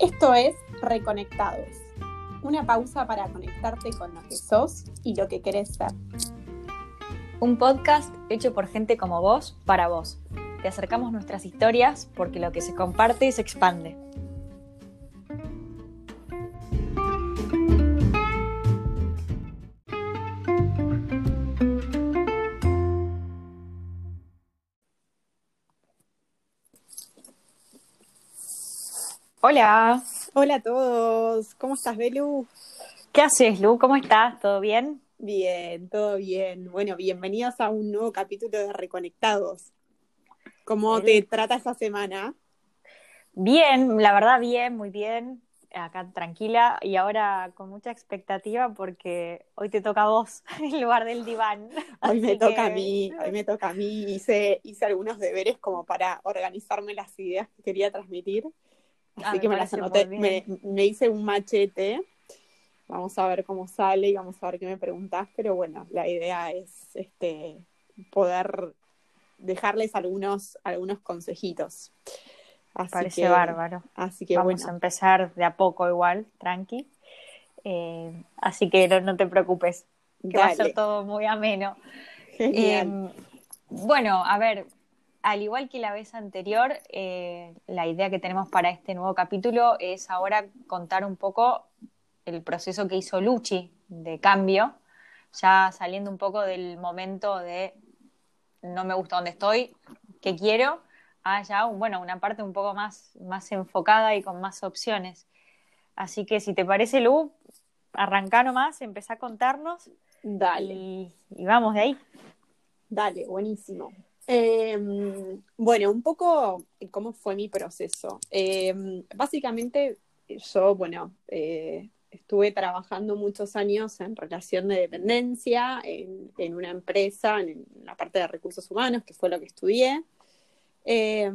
Esto es Reconectados, una pausa para conectarte con lo que sos y lo que querés ser. Un podcast hecho por gente como vos, para vos. Te acercamos nuestras historias porque lo que se comparte se expande. Hola. Hola a todos, ¿cómo estás, Belu? ¿Qué haces, Lu? ¿Cómo estás? ¿Todo bien? Bien, todo bien. Bueno, bienvenidos a un nuevo capítulo de Reconectados. ¿Cómo te trata esta semana? Bien, la verdad bien, muy bien. Acá tranquila y ahora con mucha expectativa porque hoy te toca a vos en lugar del diván. Hoy me toca a mí, hoy me toca a mí. Hice, hice algunos deberes como para organizarme las ideas que quería transmitir. Ah, Así me que me las parece muy anoté, me, me hice un machete. Vamos a ver cómo sale y vamos a ver qué me preguntás, pero bueno, la idea es este poder dejarles algunos, algunos consejitos. Así Parece que, bárbaro. Así que Vamos bueno, a empezar de a poco igual, tranqui. Eh, así que no, no te preocupes, que va a ser todo muy ameno. genial. Eh, bueno, a ver, al igual que la vez anterior, eh, la idea que tenemos para este nuevo capítulo es ahora contar un poco el proceso que hizo Luchi de cambio, ya saliendo un poco del momento de no me gusta donde estoy, ¿qué quiero? A ya, un- bueno, una parte un poco más, más enfocada y con más opciones. Así que si te parece, Lu, arrancá nomás, empezá a contarnos Dale. y, y vamos de ahí. Dale, buenísimo. Eh, bueno, un poco cómo fue mi proceso. Eh, básicamente, yo, bueno, eh, estuve trabajando muchos años en relación de dependencia, en, en una empresa, en la parte de recursos humanos, que fue lo que estudié. Eh,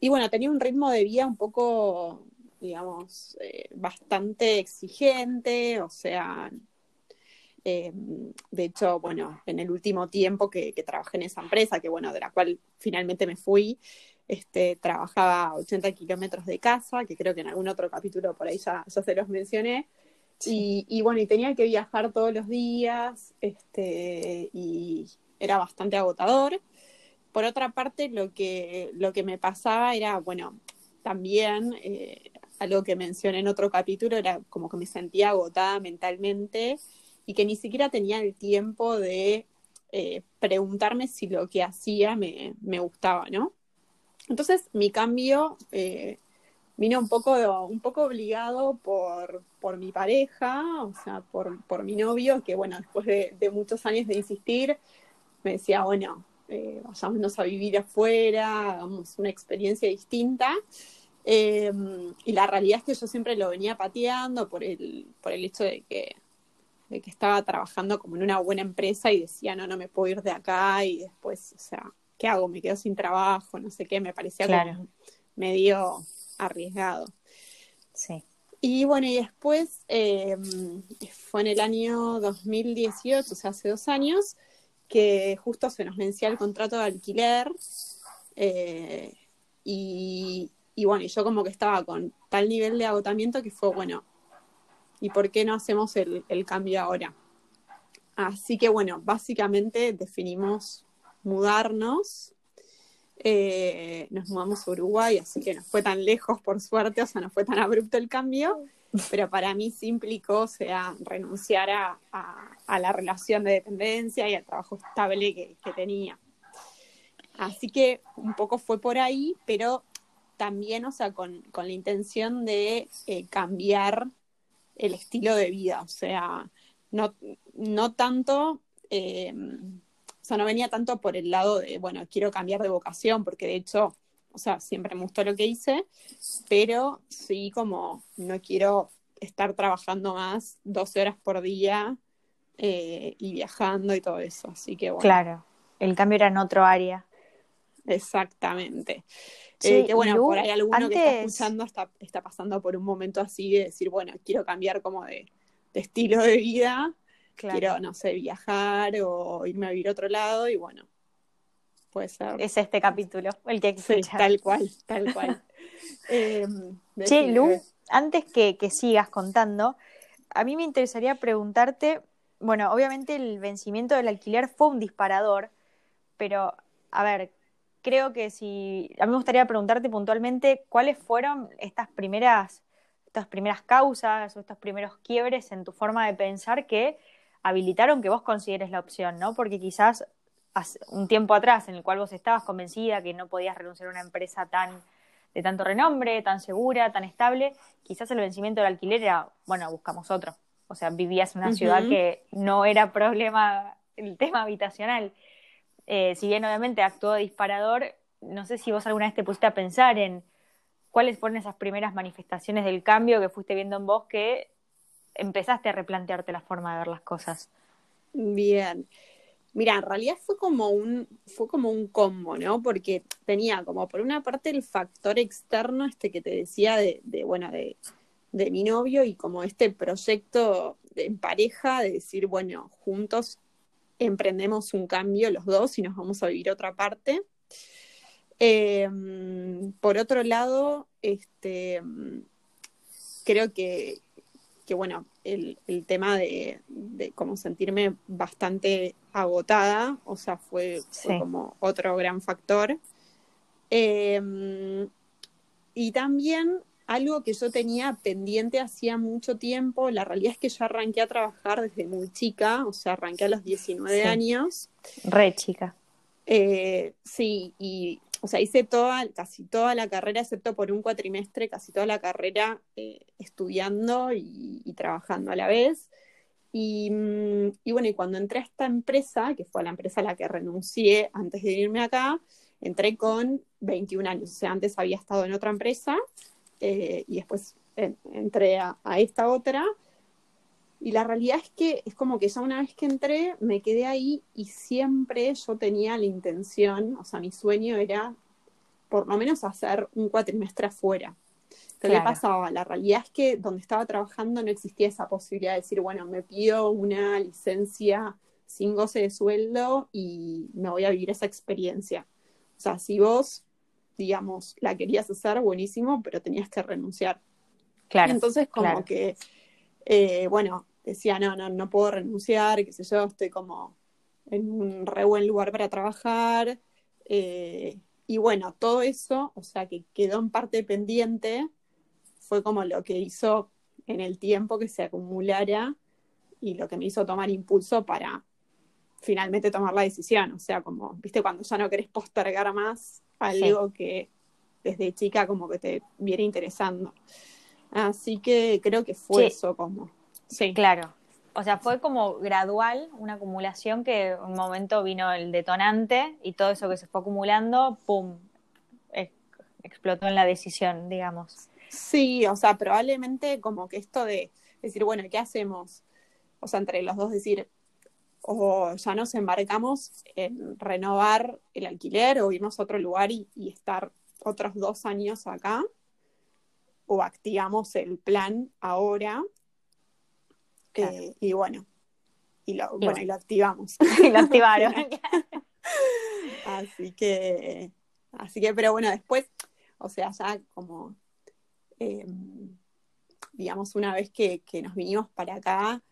y bueno, tenía un ritmo de vida un poco, digamos, eh, bastante exigente, o sea, eh, de hecho, bueno, en el último tiempo que, que trabajé en esa empresa, que bueno, de la cual finalmente me fui, este, trabajaba a 80 kilómetros de casa, que creo que en algún otro capítulo por ahí ya, ya se los mencioné. Y, y bueno, y tenía que viajar todos los días, este, y era bastante agotador. Por otra parte, lo que, lo que me pasaba era, bueno, también eh, algo que mencioné en otro capítulo, era como que me sentía agotada mentalmente y que ni siquiera tenía el tiempo de eh, preguntarme si lo que hacía me, me gustaba, ¿no? Entonces mi cambio eh, vino un poco, un poco obligado por, por mi pareja, o sea, por, por mi novio, que bueno, después de, muchos años de insistir, me decía, bueno, eh, vayámonos a vivir afuera, hagamos una experiencia distinta. Eh, y la realidad es que yo siempre lo venía pateando por el, por el hecho de que, de que estaba trabajando como en una buena empresa y decía, no, no me puedo ir de acá y después, o sea, ¿qué hago? Me quedo sin trabajo, no sé qué, me parecía Claro. como medio arriesgado. Sí. Y bueno, y después eh, fue en el año 2018, o sea, hace dos años, que justo se nos vencía el contrato de alquiler. eh, y, y bueno, y yo como que estaba con tal nivel de agotamiento que fue, bueno, ¿y por qué no hacemos el, el cambio ahora? Así que bueno, básicamente definimos mudarnos. Eh, nos mudamos a Uruguay, así que no fue tan lejos, por suerte, o sea, no fue tan abrupto el cambio, pero para mí sí implicó, o sea, renunciar a, a- a la relación de dependencia y al trabajo estable que, que tenía. Así que un poco fue por ahí, pero también, o sea, con, con la intención de eh, cambiar el estilo de vida, o sea, no, no tanto, eh, o sea, no venía tanto por el lado de, bueno, quiero cambiar de vocación, porque de hecho, o sea, siempre me gustó lo que hice, pero sí como no quiero estar trabajando más 12 horas por día eh, y viajando y todo eso, así que bueno. Claro, el cambio era en otro área. Exactamente. Eh, que bueno, Lu, por ahí alguno que está escuchando está, está pasando por un momento así de decir, bueno, quiero cambiar como de, de estilo de vida, quiero, no sé, viajar o irme a vivir a otro lado y bueno, puede ser. Es este capítulo el que hay que Sí, escuchar. tal cual, tal cual. Em, che. Lu, antes que, que sigas contando, a mí me interesaría preguntarte, bueno, obviamente el vencimiento del alquiler fue un disparador, pero a ver, creo que si, a mí me gustaría preguntarte puntualmente cuáles fueron estas primeras, estas primeras causas o estos primeros quiebres en tu forma de pensar que habilitaron que vos consideres la opción, ¿no? Porque quizás hace un tiempo atrás en el cual vos estabas convencida que no podías renunciar a una empresa tan de tanto renombre, tan segura, tan estable, quizás el vencimiento del alquiler era, bueno, buscamos otro. O sea, vivías en una ciudad que no era problema el tema habitacional. Eh, si bien obviamente actuó disparador, no sé si vos alguna vez te pusiste a pensar en cuáles fueron esas primeras manifestaciones del cambio que fuiste viendo en vos que empezaste a replantearte la forma de ver las cosas. Bien. Mira, en realidad fue como un, fue como un combo, ¿no? Porque tenía como por una parte el factor externo, este que te decía de, de bueno, de, de mi novio y como este proyecto de- en pareja de decir, bueno, juntos emprendemos un cambio los dos y nos vamos a vivir a otra parte. Eh, por otro lado, este, creo que, que bueno, el, el tema de, de como sentirme bastante agotada, o sea, fue, fue Sí. como otro gran factor. Eh, y también algo que yo tenía pendiente hacía mucho tiempo, la realidad es que yo arranqué a trabajar desde muy chica, o sea, arranqué a los 19 Sí. años. Re chica. Eh, sí, y o sea, hice toda, casi toda la carrera, excepto por un cuatrimestre, casi toda la carrera eh, estudiando y, y trabajando a la vez. Y, mm, y bueno, y cuando entré a esta empresa, que fue la empresa a la que renuncié antes de irme acá, entré con 21 años. O sea, antes había estado en otra empresa eh, y después en- entré a, a esta otra. Y la realidad es que es como que ya una vez que entré, me quedé ahí y siempre yo tenía la intención, o sea, mi sueño era por lo menos hacer un cuatrimestre afuera. ¿qué Claro. pasaba? La realidad es que donde estaba trabajando no existía esa posibilidad de decir, bueno, me pido una licencia sin goce de sueldo y me voy a vivir esa experiencia. O sea, si vos, digamos, la querías hacer, buenísimo, pero tenías que renunciar. Claro. Entonces, como claro. que, eh, bueno, decía, no, no, no puedo renunciar, qué sé yo, estoy como en un re buen lugar para trabajar. eh, y bueno, todo eso, o sea, que quedó en parte pendiente, fue como lo que hizo en el tiempo que se acumulara y lo que me hizo tomar impulso para finalmente tomar la decisión. O sea, como, viste, cuando ya no querés postergar más algo que desde chica como que te viene interesando. Así que creo que fue Sí. eso como. Sí. Claro. O sea, fue como gradual, una acumulación que en un momento vino el detonante y todo eso que se fue acumulando, ¡pum! ex- explotó en la decisión, digamos. Sí, o sea, probablemente como que esto de decir, bueno, ¿qué hacemos? O sea, entre los dos decir, o ya nos embarcamos en renovar el alquiler o irnos a otro lugar y, y estar otros dos años acá, o activamos el plan ahora. Claro. Eh, y bueno, y lo, bueno, bueno. y lo activamos. Y lo activaron. Así que, así que, pero bueno, después, o sea, ya como, eh, digamos, una vez que, que nos vinimos para acá,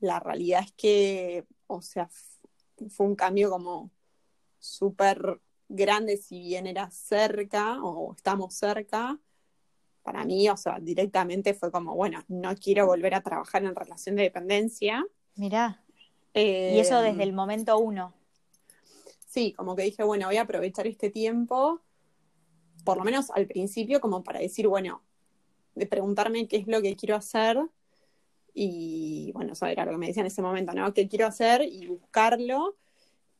la realidad es que, o sea, fue un cambio como súper grande, si bien era cerca o estamos cerca. Para mí, o sea, directamente fue como, bueno, no quiero volver a trabajar en relación de dependencia. Mirá. Eh, Y eso desde el momento uno. sí, como que dije, bueno, voy a aprovechar este tiempo, por lo menos al principio, como para decir, bueno, de preguntarme qué es lo que quiero hacer y, bueno, eso era lo que me decía en ese momento, ¿no? ¿Qué quiero hacer? Y buscarlo.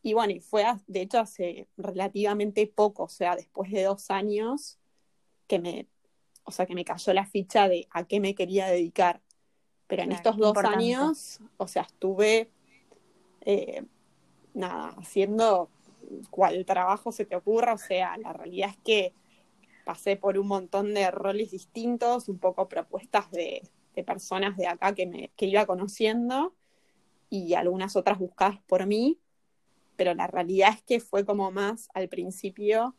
Y bueno, y fue, de hecho, hace relativamente poco, o sea, después de dos años, que me, o sea, que me cayó la ficha de a qué me quería dedicar. Pero en Claro, estos dos importante. años, o sea, estuve, eh, nada, haciendo cual trabajo se te ocurra, o sea, la realidad es que pasé por un montón de roles distintos, un poco propuestas de, de personas de acá que, me, que iba conociendo y algunas otras buscadas por mí, pero la realidad es que fue como más al principio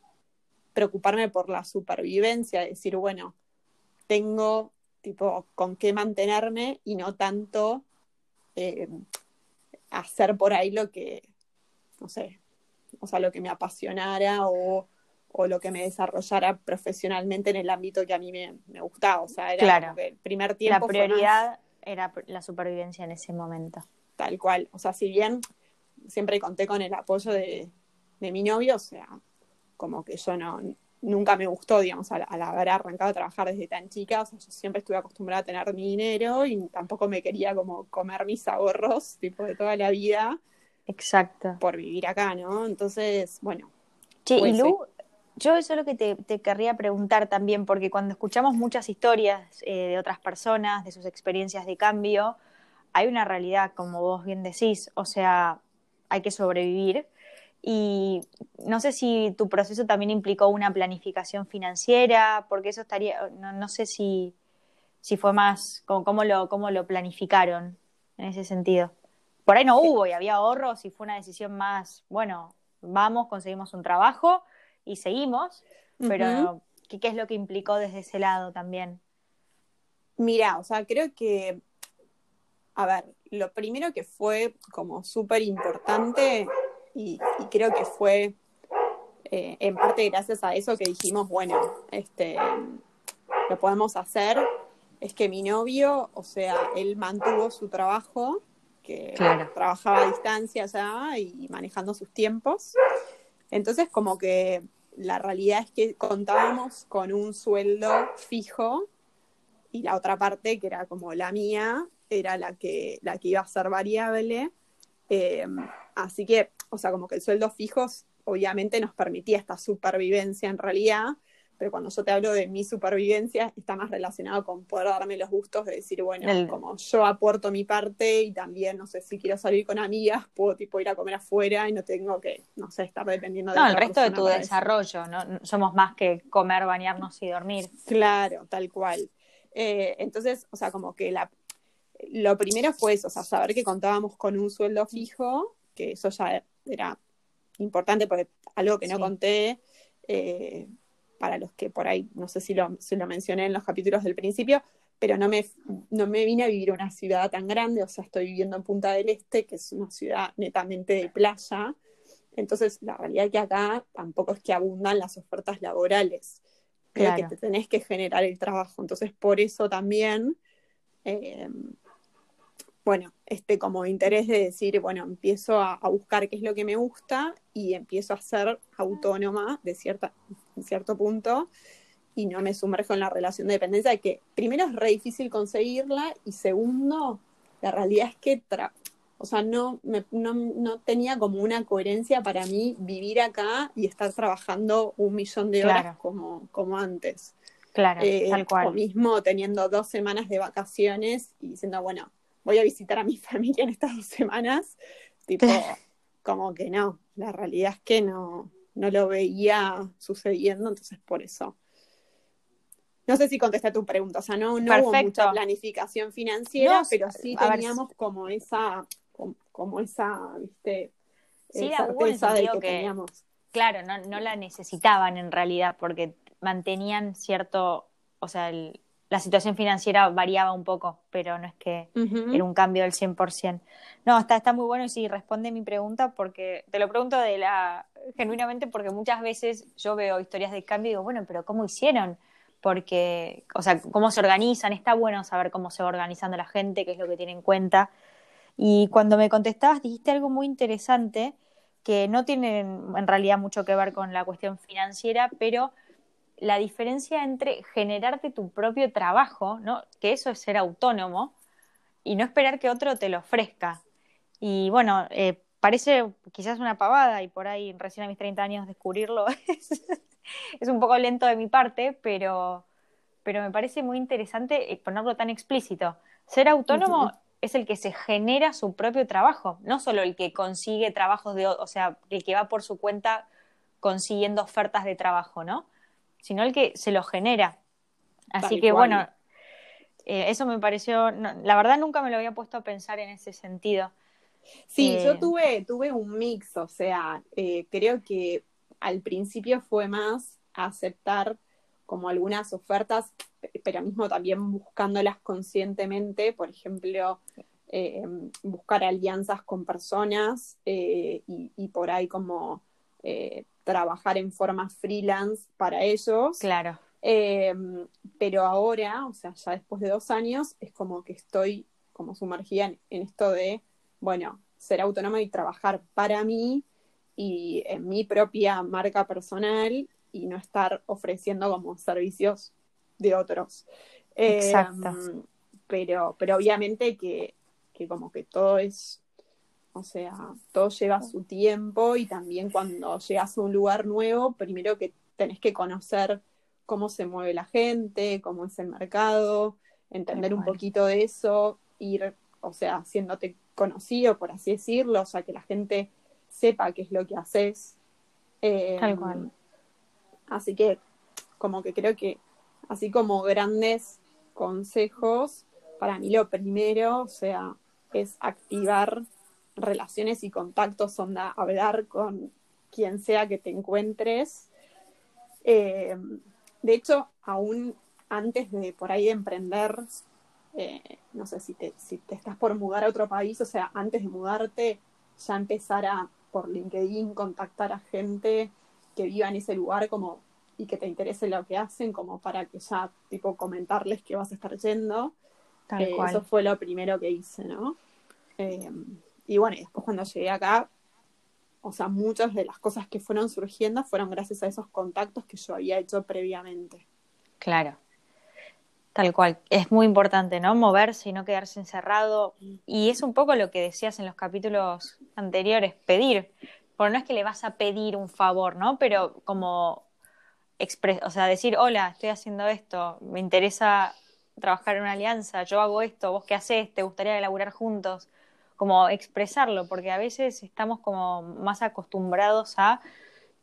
preocuparme por la supervivencia, decir, bueno, tengo tipo con qué mantenerme y no tanto eh, hacer por ahí lo que, no sé, o sea, lo que me apasionara o, lo que me desarrollara profesionalmente en el ámbito que a mí me, gustaba. O sea, era claro. el primer tiempo. La prioridad era la supervivencia en ese momento. Tal cual. O sea, si bien siempre conté con el apoyo de, de mi novio, o sea, como que yo no, nunca me gustó, digamos, al, haber arrancado a trabajar desde tan chica, o sea, yo siempre estuve acostumbrada a tener mi dinero y tampoco me quería como comer mis ahorros, tipo, de toda la vida. Exacto. Por vivir acá, ¿no? Entonces, bueno. Che, y Lu, yo eso es lo que te, querría preguntar también, porque cuando escuchamos muchas historias eh, de otras personas, de sus experiencias de cambio, hay una realidad, como vos bien decís, o sea, hay que sobrevivir y no sé si tu proceso también implicó una planificación financiera, porque eso estaría, no, sé si, si fue más, como, cómo, lo, cómo lo planificaron en ese sentido. Por ahí no hubo y había ahorros y fue una decisión más, bueno, vamos, conseguimos un trabajo y seguimos, pero ¿qué, ¿qué es lo que implicó desde ese lado también? Mira, o sea, creo que, a ver, lo primero que fue como súper importante y, creo que fue eh, en parte gracias a eso que dijimos, bueno, este, lo podemos hacer, es que mi novio, o sea, él mantuvo su trabajo, que trabajaba a distancia ya y manejando sus tiempos. Entonces, como que la realidad es que contábamos con un sueldo fijo y la otra parte, que era como la mía, era la que, la que iba a ser variable. Eh, así que o sea, como que el sueldo fijo obviamente nos permitía esta supervivencia en realidad, pero cuando yo te hablo de mi supervivencia está más relacionado con poder darme los gustos de decir, bueno, como yo aporto mi parte y también, no sé, si quiero salir con amigas, puedo tipo ir a comer afuera y no tengo que, no sé, estar dependiendo de... No, el resto de tu desarrollo, ¿no? Somos más que comer, bañarnos y dormir. Claro, tal cual. Eh, entonces, o sea, como que la, lo primero fue eso, o sea, saber que contábamos con un sueldo fijo, que eso ya era importante porque algo que no conté, eh, para los que por ahí, no sé si lo, lo mencioné en los capítulos del principio, pero no me, no me vine a vivir una ciudad tan grande, o sea, estoy viviendo en Punta del Este, que es una ciudad netamente de playa. Entonces, la realidad es que acá tampoco es que abundan las ofertas laborales. Creo que te tenés que generar el trabajo. Entonces, por eso también eh, bueno, este como interés de decir, bueno, empiezo a, buscar qué es lo que me gusta y empiezo a ser autónoma de cierta, en cierto punto y no me sumerjo en la relación de dependencia, de que primero es re difícil conseguirla y segundo, la realidad es que, o sea, no, no, tenía como una coherencia para mí vivir acá y estar trabajando un millón de horas como, como antes. Claro, eh, tal cual. O mismo teniendo dos semanas de vacaciones y diciendo, bueno, voy a visitar a mi familia en estas dos semanas, tipo, como que no, la realidad es que no, no lo veía sucediendo, entonces por eso. No sé si contesté tu pregunta, o sea, no, no hubo mucha planificación financiera, pero sí teníamos como esa, como, esa, viste, sí, certeza de que, teníamos. Claro, no, no la necesitaban en realidad, porque mantenían cierto, o sea, el, la situación financiera variaba un poco, pero no es que era un cambio del 100%. No, está, está muy bueno y sí, responde mi pregunta porque te lo pregunto de la genuinamente porque muchas veces yo veo historias de cambio y digo, bueno, pero ¿cómo hicieron? Porque, o sea, ¿cómo se organizan? Está bueno saber cómo se va organizando la gente, qué es lo que tiene en cuenta. Y cuando me contestabas dijiste algo muy interesante que no tiene en realidad mucho que ver con la cuestión financiera, pero la diferencia entre generarte tu propio trabajo, ¿no? que eso es ser autónomo, y no esperar que otro te lo ofrezca. Y bueno, eh, parece quizás una pavada y por ahí recién a mis 30 años descubrirlo es, un poco lento de mi parte, pero, pero me parece muy interesante eh, ponerlo tan explícito. Ser autónomo es el que se genera su propio trabajo, no solo el que consigue trabajos de, o sea, el que va por su cuenta consiguiendo ofertas de trabajo, ¿no? Sino el que se lo genera. Así que bueno, eh, eso me pareció, la verdad nunca me lo había puesto a pensar en ese sentido. Sí, yo eh, tuve, tuve un mix, o sea, eh, creo que al principio fue más aceptar como algunas ofertas, pero mismo también buscándolas conscientemente, por ejemplo, eh, buscar alianzas con personas eh, y, por ahí como eh, trabajar en forma freelance para ellos. Claro. pero ahora, o sea, ya después de dos años, es como que estoy como sumergida en, en esto de, bueno, ser autónoma y trabajar para mí y en mi propia marca personal y no estar ofreciendo como servicios de otros. Exacto. Em, pero, pero obviamente que, que como que todo es, o sea, todo lleva su tiempo y también cuando llegas a un lugar nuevo, primero que tenés que conocer cómo se mueve la gente, cómo es el mercado, entender un poquito de eso, ir, o sea, haciéndote conocido, por así decirlo, o sea, que la gente sepa qué es lo que haces. Tal cual. Em, Así que como que creo que así como grandes consejos, para mí lo primero, o sea, es activar relaciones y contactos, onda, hablar con quien sea que te encuentres. Eh, de hecho, aún antes de por ahí de emprender, eh, no sé si te, si te estás por mudar a otro país, o sea, antes de mudarte, ya empezar a por LinkedIn contactar a gente que viva en ese lugar como y que te interese lo que hacen, como para que ya, tipo, comentarles que vas a estar yendo. Eh, eso fue lo primero que hice, ¿no? Eh, y bueno, y después cuando llegué acá, o sea, muchas de las cosas que fueron surgiendo fueron gracias a esos contactos que yo había hecho previamente. Claro. Tal cual. Es muy importante, ¿no? Moverse y no quedarse encerrado. Y es un poco lo que decías en los capítulos anteriores, pedir porque no es que le vas a pedir un favor, ¿no? Pero como, o sea, decir, hola, estoy haciendo esto, me interesa trabajar en una alianza, yo hago esto, vos qué haces, te gustaría elaborar juntos, como expresarlo, porque a veces estamos como más acostumbrados a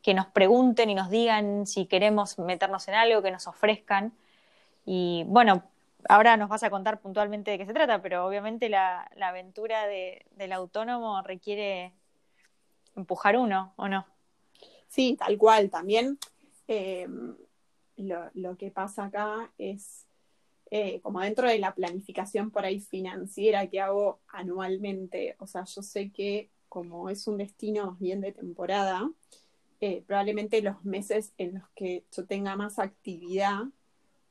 que nos pregunten y nos digan si queremos meternos en algo, que nos ofrezcan. Y bueno, ahora nos vas a contar puntualmente de qué se trata, pero obviamente la, aventura del autónomo requiere empujar uno, ¿o no? Sí, tal cual. También eh, lo, que pasa acá es, eh, como dentro de la planificación por ahí financiera que hago anualmente, o sea, yo sé que como es un destino más bien de temporada, eh, probablemente los meses en los que yo tenga más actividad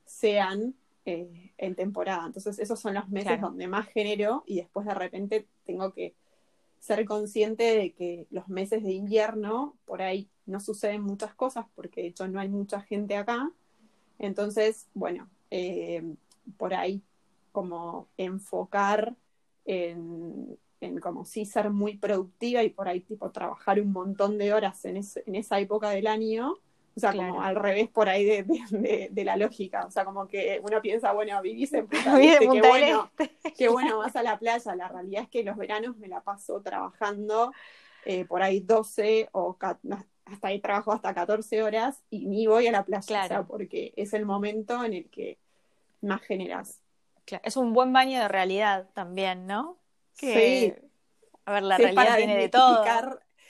sean en temporada. Entonces, esos son los meses donde más genero y después de repente tengo que ser consciente de que los meses de invierno, por ahí no suceden muchas cosas, porque de hecho no hay mucha gente acá. Entonces, bueno, eh, por ahí como enfocar en, en, como sí ser muy productiva y por ahí tipo trabajar un montón de horas en, en esa época del año o sea, como al revés por ahí de, de, la lógica. O sea, como que uno piensa, bueno, vivís en Punta del Este, qué bueno, qué bueno vas a la playa. La realidad es que los veranos me la paso trabajando eh, por ahí 12 o hasta ahí trabajo hasta 14 horas y ni voy a la playa. Claro. porque es el momento en el que más generas. Claro. Es un buen baño de realidad también, ¿no? sí. A ver, la realidad tiene de todo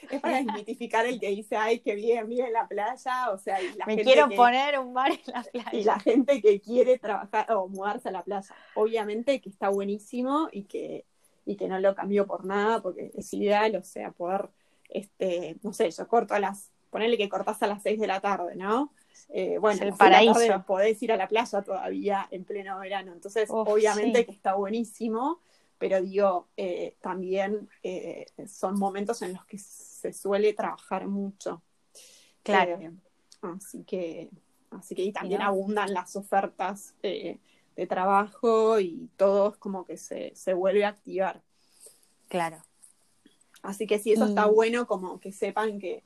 es para desmitificar el que dice, ay, qué bien, vive en la playa, o sea, y la Me quiero poner un bar en la playa. Y la gente que quiere trabajar o mudarse a la playa. Obviamente que está buenísimo y que, y que no lo cambio por nada, porque es ideal, o sea, poder, este, no sé, yo corto a las, ponerle que cortás a las 6 de la tarde, ¿no? Eh, bueno, el paraíso. podés ir a la playa todavía en pleno verano. Entonces, obviamente que está buenísimo pero digo, eh, también eh, son momentos en los que se suele trabajar mucho. Claro. Así que, así que y también abundan las ofertas de trabajo y todo es como que se, vuelve a activar. Claro. Así que sí, eso está bueno, como que sepan que,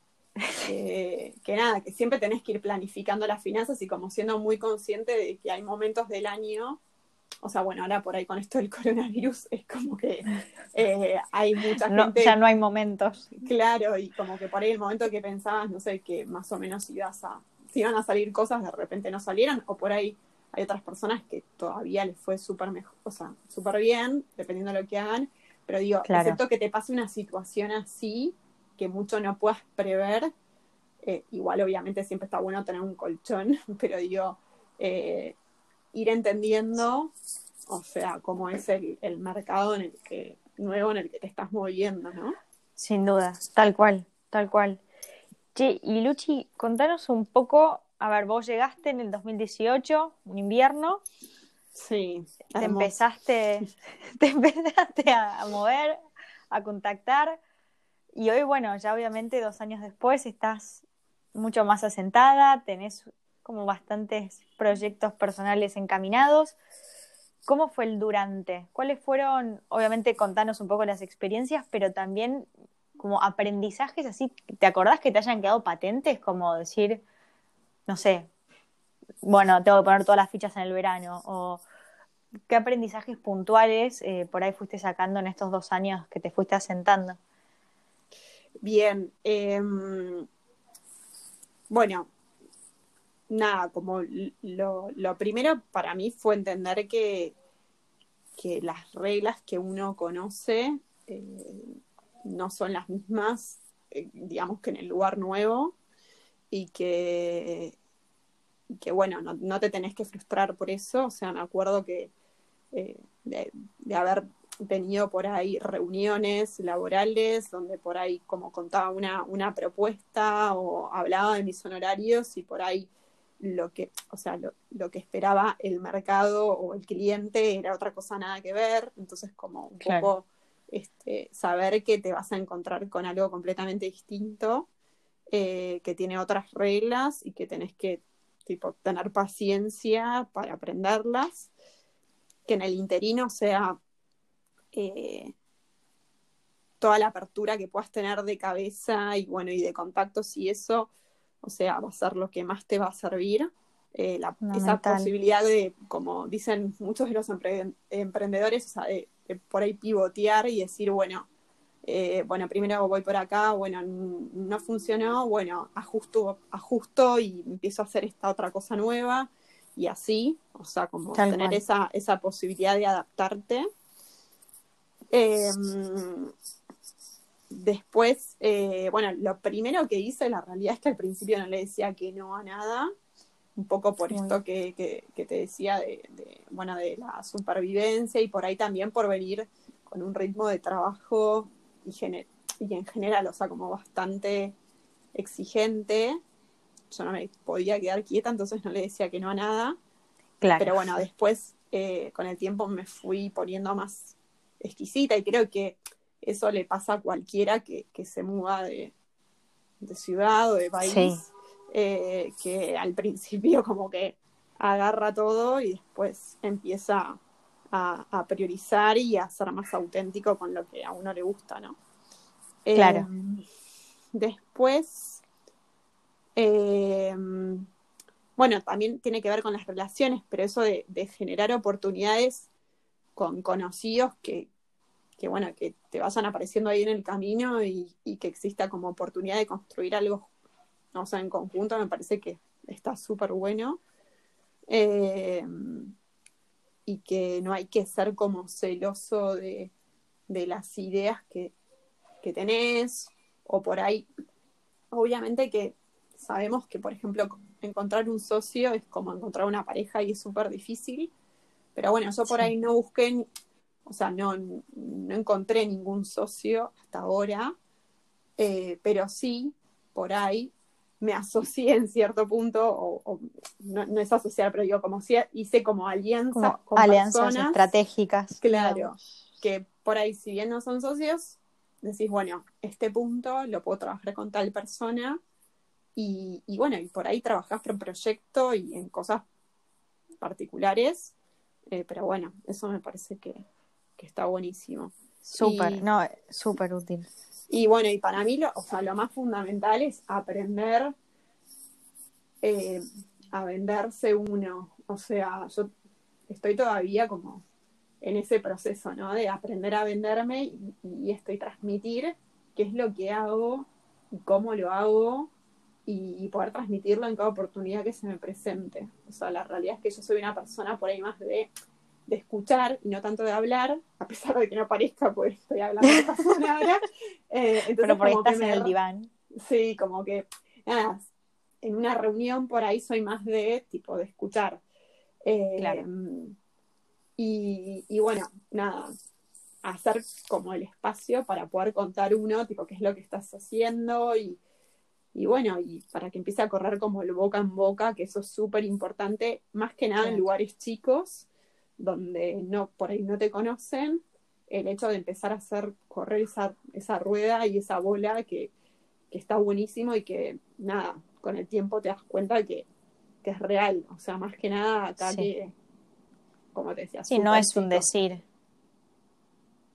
que nada, que siempre tenés que ir planificando las finanzas y como siendo muy consciente de que hay momentos del año o sea, bueno, ahora por ahí con esto del coronavirus es como que eh, hay mucha gente. ya no hay momentos. Claro, y como que por ahí el momento que pensabas, no sé, que más o menos ibas a, si iban a salir cosas, de repente no salieron, o por ahí hay otras personas que todavía les fue súper mejor, o sea, súper bien, dependiendo de lo que hagan. Pero digo, excepto que te pase una situación así, que mucho no puedas prever, eh, igual obviamente siempre está bueno tener un colchón, pero digo, eh, ir entendiendo, o sea, cómo es el, el mercado en el que, nuevo en el que te estás moviendo, ¿no? Sin duda, tal cual, tal cual. Che, y Luchi, contanos un poco, a ver, vos llegaste en el 2018, un invierno. Sí. Te empezaste, te empezaste a, mover, a contactar. Y hoy, bueno, ya obviamente dos años después estás mucho más asentada, tenés como bastantes proyectos personales encaminados. ¿Cómo fue el durante? ¿Cuáles fueron, obviamente, contanos un poco las experiencias, pero también como aprendizajes así, ¿te acordás que te hayan quedado patentes? Como decir, no sé, bueno, tengo que poner todas las fichas en el verano, o qué aprendizajes puntuales eh, por ahí fuiste sacando en estos dos años que te fuiste asentando. Bien, em, bueno, nada, como lo, lo, primero para mí fue entender que, que las reglas que uno conoce eh, no son las mismas, eh, digamos que en el lugar nuevo, y que, que bueno, no, te tenés que frustrar por eso. O sea, me acuerdo que eh, de, haber tenido por ahí reuniones laborales donde por ahí como contaba una, una propuesta o hablaba de mis honorarios y por ahí lo que, o sea, lo, lo, que esperaba el mercado o el cliente era otra cosa nada que ver, entonces como un poco este, saber que te vas a encontrar con algo completamente distinto, eh, que tiene otras reglas y que tenés que tipo, tener paciencia para aprenderlas, que en el interino sea eh, toda la apertura que puedas tener de cabeza y bueno, y de contactos y eso, o sea, va a ser lo que más te va a servir. Eh, esa posibilidad de, como dicen muchos de los emprendedores, o sea, de por ahí pivotear y decir, bueno, eh, bueno, primero voy por acá, bueno, no funcionó, bueno, ajusto, ajusto y empiezo a hacer esta otra cosa nueva y así, o sea, como tener esa, esa posibilidad de adaptarte. Em, después, eh, bueno, lo primero que hice, la realidad es que al principio no le decía que no a nada, un poco por esto que, que, te decía de, bueno, de la supervivencia y por ahí también por venir con un ritmo de trabajo y, y en general, o sea, como bastante exigente. Yo no me podía quedar quieta, entonces no le decía que no a nada. Claro. Pero bueno, después eh, con el tiempo me fui poniendo más exquisita y creo que eso le pasa a cualquiera que, que se muda de, de ciudad o de país. Eh, que al principio como que agarra todo y después empieza a, priorizar y a ser más auténtico con lo que a uno le gusta, ¿no? Claro. Em, después, em, bueno, también tiene que ver con las relaciones, pero eso de, generar oportunidades con conocidos que, que, bueno, que te vayan apareciendo ahí en el camino y, que exista como oportunidad de construir algo o sea, en conjunto me parece que está súper bueno. Eh, y que no hay que ser como celoso de, las ideas que, que, tenés, o por ahí, obviamente que sabemos que, por ejemplo, encontrar un socio es como encontrar una pareja y es súper difícil, pero bueno, yo por ahí no busqué, o sea, no, no encontré ningún socio hasta ahora, eh, pero sí, por ahí me asocié en cierto punto, o, no, es asociar, pero digo, como si hice como alianzas con alianzas estratégicas. Claro, que por ahí, si bien no son socios, decís, bueno, este punto lo puedo trabajar con tal persona, y, bueno, y por ahí trabajás por proyecto y en cosas particulares, eh, pero bueno, eso me parece que, está buenísimo. Súper, no, súper útil. Y bueno, y para mí lo, o sea, lo más fundamental es aprender eh, a venderse uno. O sea, yo estoy todavía como en ese proceso, ¿no? De aprender a venderme y, y estoy transmitir qué es lo que hago y cómo lo hago y, poder transmitirlo en cada oportunidad que se me presente. O sea, la realidad es que yo soy una persona por ahí más de de escuchar y no tanto de hablar, a pesar de que no parezca, pues estoy hablando de persona ahora. Eh, Pero por ahí estás en el diván. Sí, como que nada, en una reunión por ahí soy más de tipo de escuchar. Eh, Claro. y, y bueno, nada, hacer como el espacio para poder contar uno, tipo, qué es lo que estás haciendo y, y bueno, y para que empiece a correr como el boca en boca, que eso es súper importante, más que nada en lugares chicos, donde no, por ahí no te conocen, el hecho de empezar a hacer correr esa, esa rueda y esa bola que, que está buenísimo y que nada, con el tiempo te das cuenta que, que es real, o sea, más que nada acá Sí. que, como te decía, Sí, no es un decir.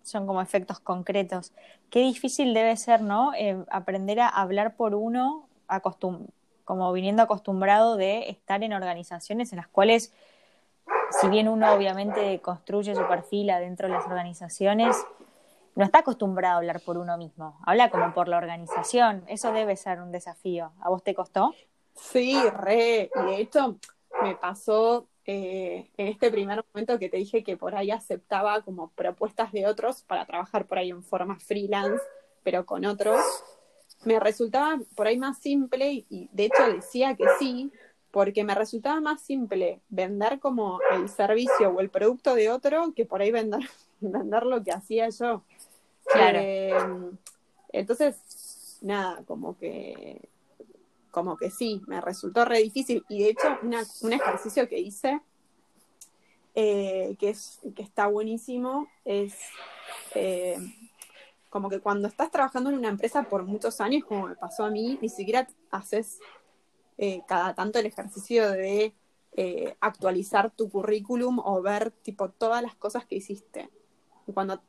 Son como efectos concretos. Qué difícil debe ser, ¿no? Eh, aprender a hablar por uno, acostum como viniendo acostumbrado de estar en organizaciones en las cuales, si bien uno obviamente construye su perfil adentro de las organizaciones, no está acostumbrado a hablar por uno mismo. Habla como por la organización. Eso debe ser un desafío. ¿A vos te costó? Sí, re. Y de hecho, me pasó eh, en este primer momento que te dije que por ahí aceptaba como propuestas de otros para trabajar por ahí en forma freelance, pero con otros. Me resultaba por ahí más simple y- de hecho decía que sí, porque me resultaba más simple vender como el servicio o el producto de otro que por ahí vender, vender lo que hacía yo. Claro. Eh, entonces, nada, como que como que sí, me resultó re difícil. Y de hecho, un ejercicio que hice, eh, que, es, que está buenísimo, es eh, como que cuando estás trabajando en una empresa por muchos años, como me pasó a mí, ni siquiera haces eh, cada tanto el ejercicio de actualizar tu currículum o ver tipo todas las cosas que hiciste. Y cuando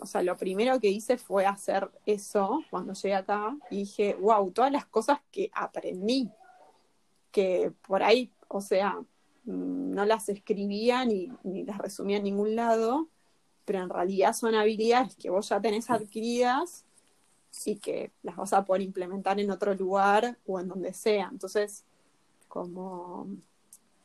o sea, lo primero que hice fue hacer eso cuando llegué acá y dije, wow, todas las cosas que aprendí, que por ahí, o sea, mm, no las escribía ni, ni las resumía en ningún lado, pero en realidad son habilidades que vos ya tenés adquiridas y que las vas a poder implementar en otro lugar o en donde sea. Entonces, como,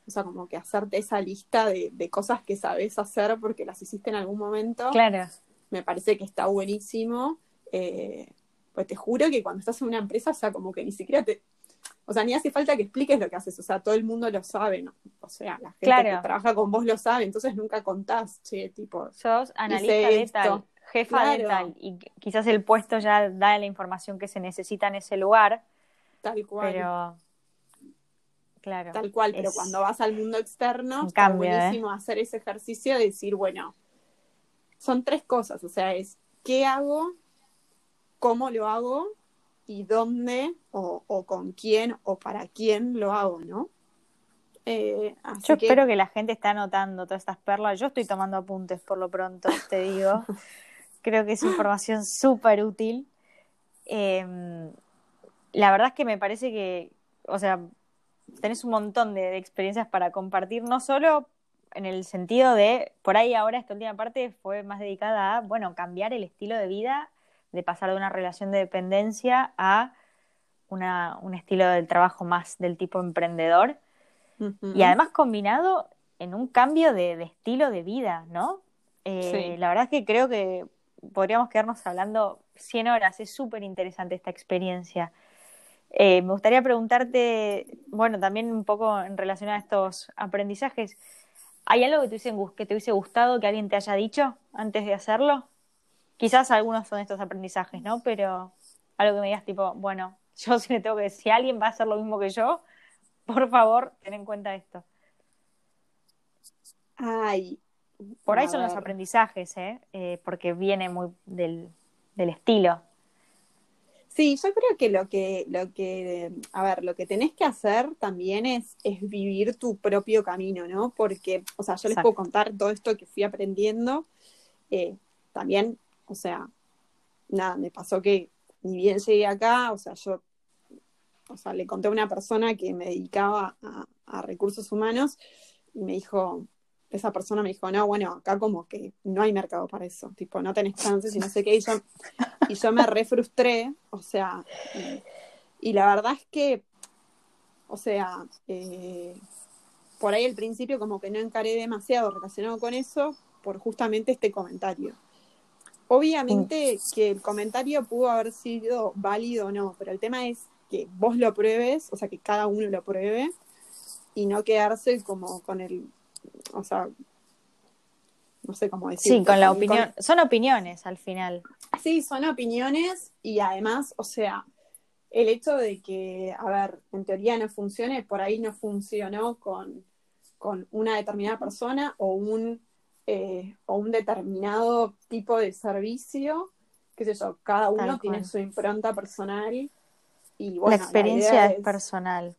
o sea, como que hacerte esa lista de, de cosas que sabes hacer porque las hiciste en algún momento Claro. Me parece que está buenísimo. Eh, pues te juro que cuando estás en una empresa, o sea, como que ni siquiera te. O sea, ni hace falta que expliques lo que haces, o sea, todo el mundo lo sabe, ¿no? O sea, la gente Claro. que trabaja con vos lo sabe, entonces nunca contás, che, tipo, Sos analista de tal, jefa de tal, y qu- quizás el puesto ya da la información que se necesita en ese lugar, tal cual. pero claro, Tal cual, pero es cuando vas al mundo externo, está cambio, ¿eh? buenísimo hacer ese ejercicio de decir, bueno, son tres cosas, o sea, es qué hago, cómo lo hago y dónde o, o con quién o para quién lo hago, ¿no? Eh, así Yo que, espero que la gente esté anotando todas estas perlas. Yo estoy tomando apuntes por lo pronto, te digo. Creo que es información súper útil. Eh, la verdad es que me parece que, o sea, tenés un montón de, de experiencias para compartir, no solo en el sentido de, por ahí ahora esta última parte fue más dedicada a, bueno, cambiar el estilo de vida, de pasar de una relación de dependencia a una, un estilo del trabajo más del tipo emprendedor. Y además combinado en un cambio de, de estilo de vida, ¿no? Eh, Sí. La verdad es que creo que podríamos quedarnos hablando 100 horas. Es súper interesante esta experiencia. Eh, me gustaría preguntarte, bueno, también un poco en relación a estos aprendizajes, ¿hay algo que te, hubiese, que te hubiese gustado que alguien te haya dicho antes de hacerlo? Quizás algunos son estos aprendizajes, ¿no? Pero algo que me digas tipo, bueno, yo sí le tengo que decir, si alguien va a hacer lo mismo que yo, por favor, ten en cuenta esto. Ay, Por ahí son los aprendizajes, ¿eh? Eh, porque viene muy del, del estilo. Sí, yo creo que lo que, lo que, a ver, lo que tenés que hacer también es, es vivir tu propio camino, ¿no? Porque, o sea, yo les Exacto. puedo contar todo esto que fui aprendiendo. eh, también, o sea, nada, me pasó que ni bien llegué acá, o sea, yo, o sea, le conté a una persona que me dedicaba a, a recursos humanos y me dijo, esa persona me dijo, no, bueno, acá como que no hay mercado para eso, tipo, no tenés chances y no sé qué, y yo, y yo me re frustré, o sea, y, y la verdad es que, o sea, eh, por ahí al principio como que no encaré demasiado relacionado con eso por justamente este comentario. Obviamente que el comentario pudo haber sido válido o no, pero el tema es que vos lo pruebes, o sea, que cada uno lo pruebe y no quedarse como con el, o sea, no sé cómo decirlo. Sí, con la opinión, son opiniones al final. Sí, son opiniones y además, o sea, el hecho de que, a ver, en teoría no funcione, por ahí no funcionó con, con una determinada persona o un, eh, o un determinado tipo de servicio, qué sé yo, cada uno tiene su impronta personal y bueno, la experiencia es personal.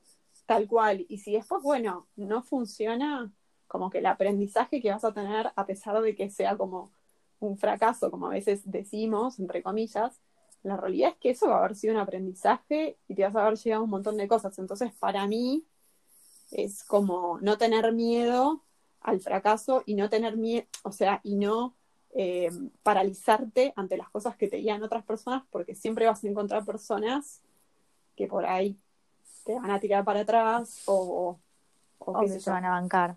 Tal cual. Y si después, bueno, no funciona, como que el aprendizaje que vas a tener, a pesar de que sea como un fracaso, como a veces decimos, entre comillas, la realidad es que eso va a haber sido un aprendizaje y te vas a haber llegado a un montón de cosas. Entonces, para mí, es como no tener miedo al fracaso y no tener miedo, o sea, y no eh, paralizarte ante las cosas que te digan otras personas, porque siempre vas a encontrar personas que por ahí te van a tirar para atrás o, o, que se van a bancar.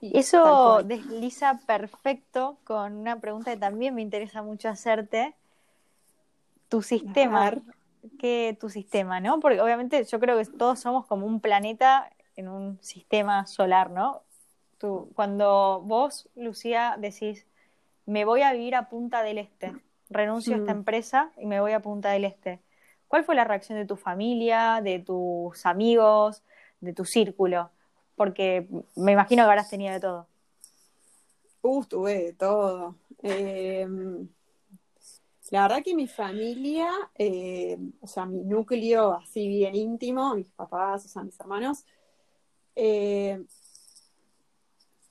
Eso desliza perfecto con una pregunta que también me interesa mucho hacerte. Tu sistema, ¿qué tu sistema, no? Porque obviamente yo creo que todos somos como un planeta en un sistema solar, ¿no? Tú, cuando vos, Lucía, decís, me voy a vivir a Punta del Este, renuncio a esta mm. empresa y me voy a Punta del Este. ¿Cuál fue la reacción de tu familia, de tus amigos, de tu círculo? Porque me imagino que habrás tenido de todo. Uh, tuve de todo. Em, la verdad que mi familia, eh, o sea, mi núcleo así bien íntimo, mis papás, o sea, mis hermanos, eh,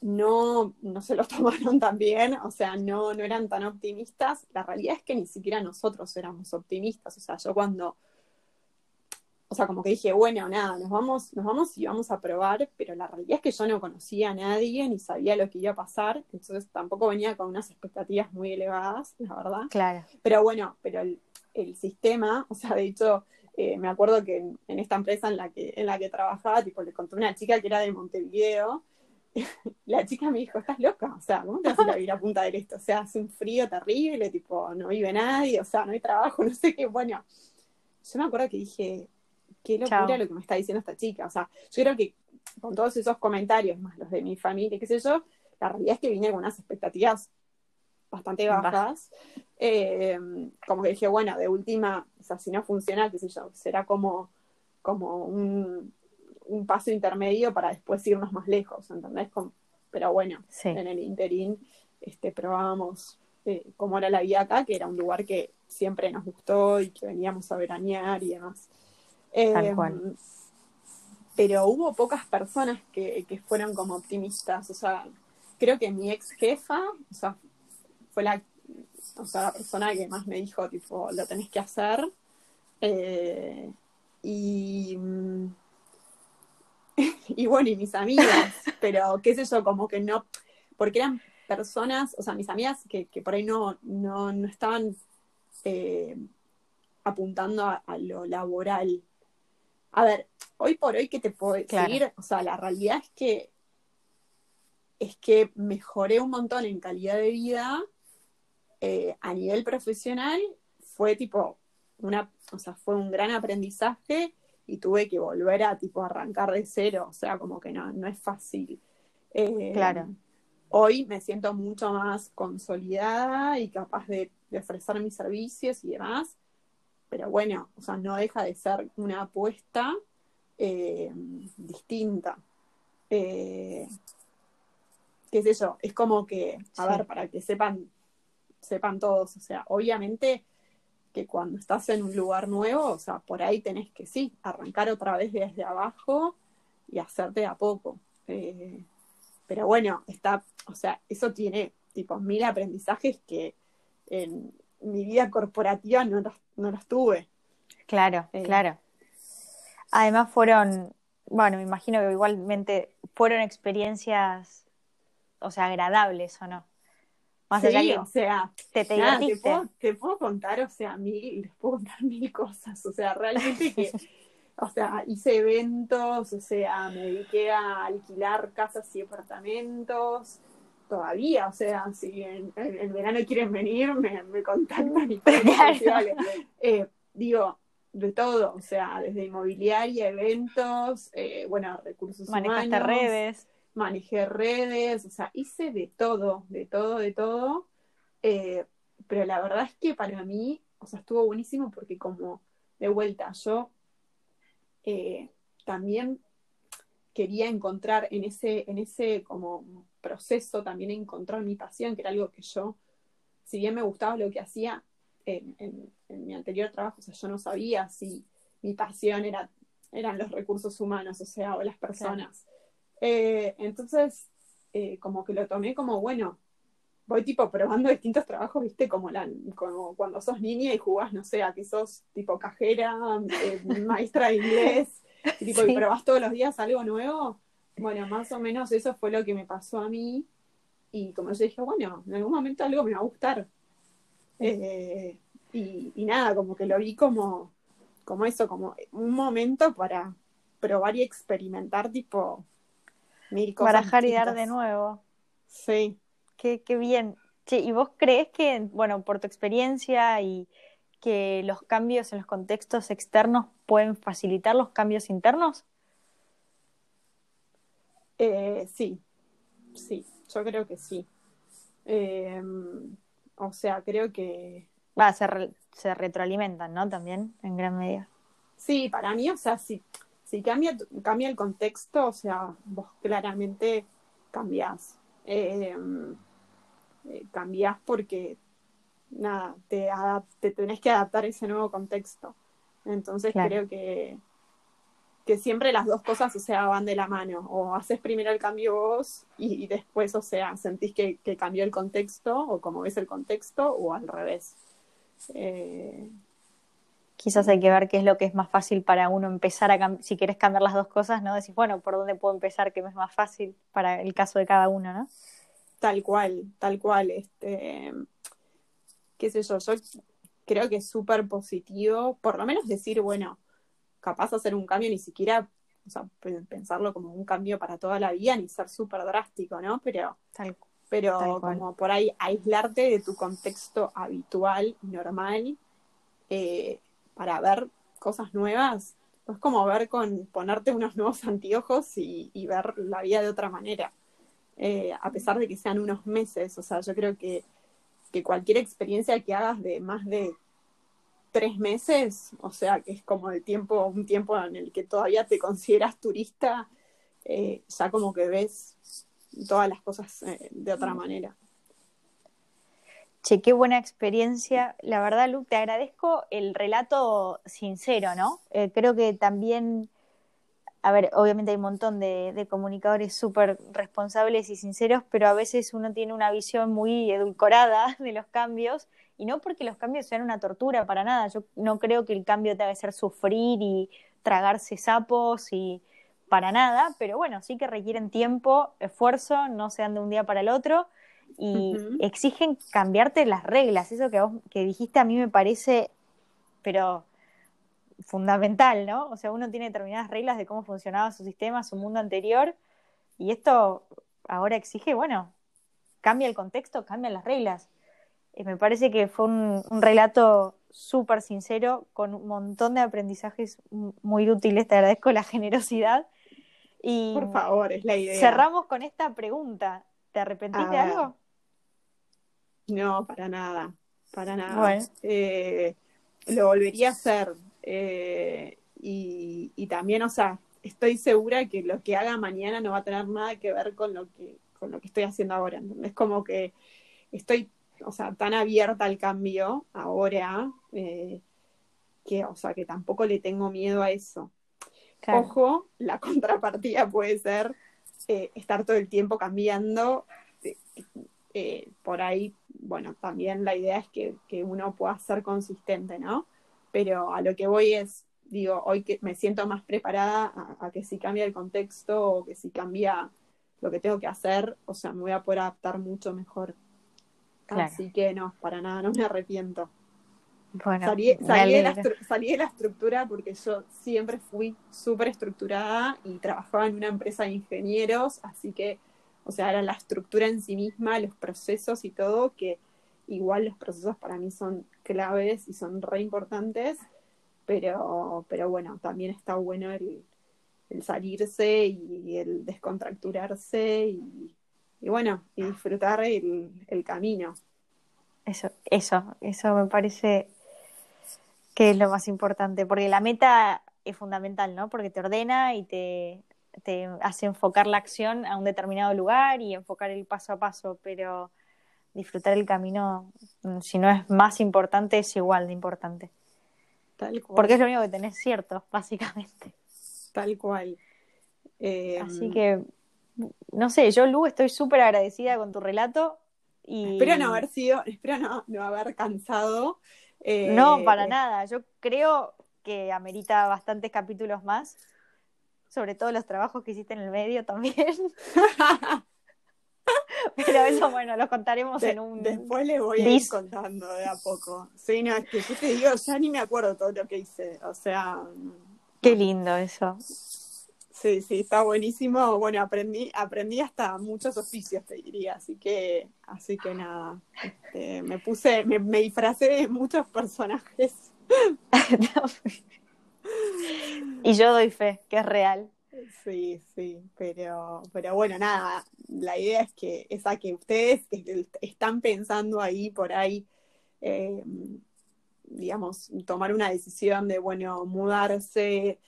no, no se lo tomaron tan bien, o sea, no, no eran tan optimistas. La realidad es que ni siquiera nosotros éramos optimistas, o sea, yo cuando, o sea, como que dije, bueno, nada, nos vamos, nos vamos y vamos a probar, pero la realidad es que yo no conocía a nadie ni sabía lo que iba a pasar, entonces tampoco venía con unas expectativas muy elevadas, la verdad. Claro. Pero bueno, pero el, el sistema, o sea, de hecho, eh, me acuerdo que en, esta empresa en la que, en la que trabajaba, tipo, le conté a una chica que era de Montevideo, la chica me dijo, estás loca, o sea, ¿cómo te vas a ir a vivir a Punta del Este? O sea, hace un frío terrible, tipo, no vive nadie, o sea, no hay trabajo, no sé qué, bueno, yo me acuerdo que dije, qué locura lo que me está diciendo esta chica, o sea, yo creo que con todos esos comentarios, más los de mi familia, qué sé yo, la realidad es que vine con unas expectativas bastante bajas, eh, como que dije, bueno, de última, o sea, si no funciona, qué sé yo, será como, como un, un paso intermedio para después irnos más lejos, ¿entendés? pero bueno, en el interín este, probábamos eh, cómo era la vida acá, que era un lugar que siempre nos gustó y que veníamos a veranear y demás. Em, pero hubo pocas personas que, que fueron como optimistas, o sea, creo que mi ex jefa, o sea, fue la, o sea, la persona que más me dijo, tipo, lo tenés que hacer. Eh, y, y bueno, y mis amigas, pero qué sé yo, como que no, porque eran personas, o sea, mis amigas que, que por ahí no, no, no estaban eh, apuntando a, lo laboral. A ver, hoy por hoy, ¿qué te puedo decir? O sea, la realidad es que es que mejoré un montón en calidad de vida eh, a nivel profesional fue tipo una, o sea, fue un gran aprendizaje y tuve que volver a tipo arrancar de cero, o sea, como que no, no es fácil. Eh, claro. Hoy me siento mucho más consolidada y capaz de, ofrecer mis servicios y demás, pero bueno, o sea, no deja de ser una apuesta eh, distinta. qué sé yo, es como que, a ver, para que sepan sepan todos, o sea, obviamente que cuando estás en un lugar nuevo, o sea, por ahí tenés que sí, arrancar otra vez desde abajo y hacerte a poco. Eh, pero bueno, está, o sea, eso tiene tipo mil aprendizajes que en mi vida corporativa no los, no los tuve. Claro, eh, claro. Además fueron, bueno, me imagino que igualmente fueron experiencias, o sea, agradables o no sí, o sea, te, te, puedo, contar, o sea, mil, les puedo contar mil cosas, o sea, realmente que, o sea, hice eventos, o sea, me dediqué a alquilar casas y apartamentos, todavía, o sea, si en, verano quieren venir, me, me contactan y todo, eh, digo, de todo, o sea, desde inmobiliaria, eventos, eh, bueno, recursos Manejaste humanos. redes. Manejé redes, o sea, hice de todo, de todo, de todo. Eh, pero la verdad es que para mí, o sea, estuvo buenísimo porque como de vuelta, yo eh, también quería encontrar en ese, en ese como proceso, también encontrar mi pasión, que era algo que yo, si bien me gustaba lo que hacía en, en- en mi anterior trabajo, o sea, yo no sabía si mi pasión era, eran los recursos humanos, o sea, o las personas. Eh, entonces, eh, como que lo tomé como, bueno, voy tipo probando distintos trabajos, viste, como, la, como cuando sos niña y jugás, no sé, a que sos tipo cajera, eh, maestra de inglés, y, tipo, Sí. y probás todos los días algo nuevo. Bueno, más o menos eso fue lo que me pasó a mí. Y como yo dije, bueno, en algún momento algo me va a gustar. Eh, y, y nada, como que lo vi como, como eso, como un momento para probar y experimentar, tipo, mil cosas. Barajar y dar de nuevo. Sí. Qué, qué bien. Che, ¿y vos crees que, bueno, por tu experiencia y que los cambios en los contextos externos pueden facilitar los cambios internos? Eh, sí, sí, yo creo que sí. Eh, o sea, creo que Va, se, re- se retroalimentan, ¿no? También, en gran medida. sí, para mí, o sea, si, si cambia, cambia el contexto, o sea, vos claramente cambiás. Eh, eh, cambiás porque, nada, te, te tenés que adaptar a ese nuevo contexto. Entonces Claro. creo que, que siempre las dos cosas, o sea, van de la mano. O haces primero el cambio vos y, y después, o sea, sentís que, que cambió el contexto o como ves el contexto o al revés. Eh, Quizás hay que ver qué es lo que es más fácil para uno empezar a cambiar. Si quieres cambiar las dos cosas, ¿no? Decís, bueno, ¿por dónde puedo empezar? ¿Qué me es más fácil para el caso de cada uno, ¿no? Tal cual, tal cual. Este, qué sé yo, yo creo que es súper positivo, por lo menos decir, bueno, capaz hacer un cambio, ni siquiera, o sea, pe- pensarlo como un cambio para toda la vida, ni ser súper drástico, ¿no? Pero, Tal, pero Tal como por ahí aislarte de tu contexto habitual, normal, eh, para ver cosas nuevas, es como ver con ponerte unos nuevos anteojos y, y ver la vida de otra manera. Eh, a pesar de que sean unos meses, o sea, yo creo que, que cualquier experiencia que hagas de más de tres meses, o sea, que es como el tiempo, un tiempo en el que todavía te consideras turista, eh, ya como que ves todas las cosas eh, de otra manera. Che, qué buena experiencia. La verdad, Lu, te agradezco el relato sincero, ¿no? Eh, creo que también, a ver, obviamente hay un montón de, de comunicadores súper responsables y sinceros, pero a veces uno tiene una visión muy edulcorada de los cambios, y no porque los cambios sean una tortura, para nada. Yo no creo que el cambio te haga hacer sufrir y tragarse sapos y para nada, pero bueno, sí que requieren tiempo, esfuerzo, no se dan de un día para el otro y exigen cambiarte las reglas. Eso que vos que dijiste a mí me parece, pero fundamental, ¿no? O sea, uno tiene determinadas reglas de cómo funcionaba su sistema, su mundo anterior, y esto ahora exige, bueno, cambia el contexto, cambian las reglas. Eh, me parece que fue un, un relato súper sincero, con un montón de aprendizajes muy útiles. Te agradezco la generosidad. Y Por favor, es la idea. cerramos con esta pregunta. ¿Te arrepentís de algo? No, para nada, para nada. Bueno. Eh, lo volvería a hacer. Eh, y, y también, o sea, estoy segura que lo que haga mañana no va a tener nada que ver con lo que, con lo que estoy haciendo ahora. Es como que estoy, o sea, tan abierta al cambio ahora, eh, que, o sea, que tampoco le tengo miedo a eso. Claro. Ojo, la contrapartida puede ser eh, estar todo el tiempo cambiando. eh, por ahí, bueno, también la idea es que, que uno pueda ser consistente, ¿no? Pero a lo que voy es, digo, hoy que me siento más preparada a, a que si cambia el contexto o que si cambia lo que tengo que hacer, o sea, me voy a poder adaptar mucho mejor. Claro. Así que no, para nada, no me arrepiento. Bueno, Salí, salí de la salí de la estructura porque yo siempre fui súper estructurada y trabajaba en una empresa de ingenieros, así que, o sea, era la estructura en sí misma, los procesos y todo, que igual los procesos para mí son claves y son re importantes. pero, pero bueno, también está bueno el, salirse y el descontracturarse y, bueno, y disfrutar el, el camino. Eso, eso, eso me parece que es lo más importante, porque la meta es fundamental, ¿no? Porque te ordena y te, te hace enfocar la acción a un determinado lugar y enfocar el paso a paso, pero disfrutar el camino, mm, si no es más importante, es igual de importante. Tal cual. Porque es lo único que tenés cierto, básicamente. Tal cual. Así em, que, no sé, yo, Lu, estoy súper agradecida con tu relato. Y... Espero no haber sido, espero no, no haber cansado. no, eh, para nada. Yo creo que amerita bastantes capítulos más sobre todo los trabajos que hiciste en el medio también. Pero eso, bueno, lo contaremos en un. Después le voy a ir contando de a poco. Sí, no, es que yo te digo, ya ni me acuerdo todo lo que hice. O sea. Qué lindo eso. Sí, sí, está buenísimo. Bueno, aprendí, aprendí hasta muchos oficios, te diría. Así que, así que nada. Este, me puse, me, me disfracé de muchos personajes. y yo doy fe, que es real. Sí, sí, pero, pero bueno, nada, la idea es que esa que ustedes están pensando ahí por ahí, eh, digamos, tomar una decisión de, bueno, mudarse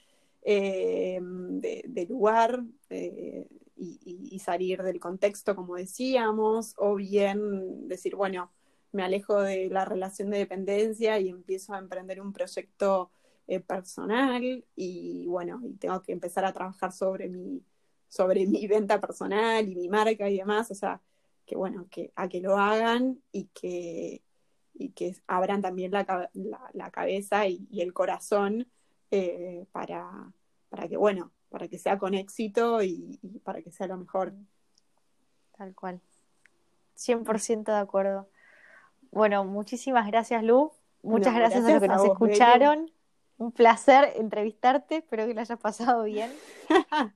eh, de, lugar eh, y, y, salir del contexto, como decíamos, o bien decir, bueno, me alejo de la relación de dependencia y empiezo a emprender un proyecto eh, personal y bueno, y tengo que empezar a trabajar sobre mi, sobre mi venta personal y mi marca y demás, o sea, que bueno, que a que lo hagan y que, y que abran también la, la, cabeza y, el corazón eh, para, para que, bueno, para que sea con éxito y, para que sea lo mejor. Tal cual. 100% de acuerdo. Bueno, muchísimas gracias, Lu. Muchas gracias, a los que nos escucharon. Un placer entrevistarte, espero que lo hayas pasado bien.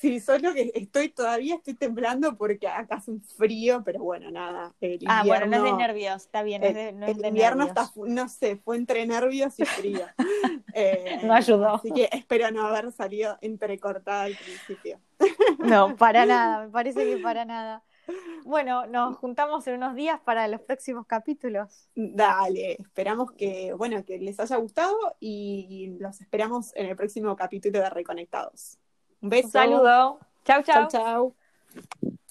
sí, solo que estoy todavía estoy temblando porque acá hace un frío, pero bueno, nada. ah, bueno, no es de nervios, está bien. El, el invierno está, no sé, fue entre nervios y frío. Eh, no ayudó. Así que espero no haber salido entrecortada al principio. no, para nada, me parece que para nada. Bueno, nos juntamos en unos días para los próximos capítulos. Dale, esperamos que, bueno, que les haya gustado y los esperamos en el próximo capítulo de Reconectados. Un beso. Un saludo. Chau, chau. Chau, chau.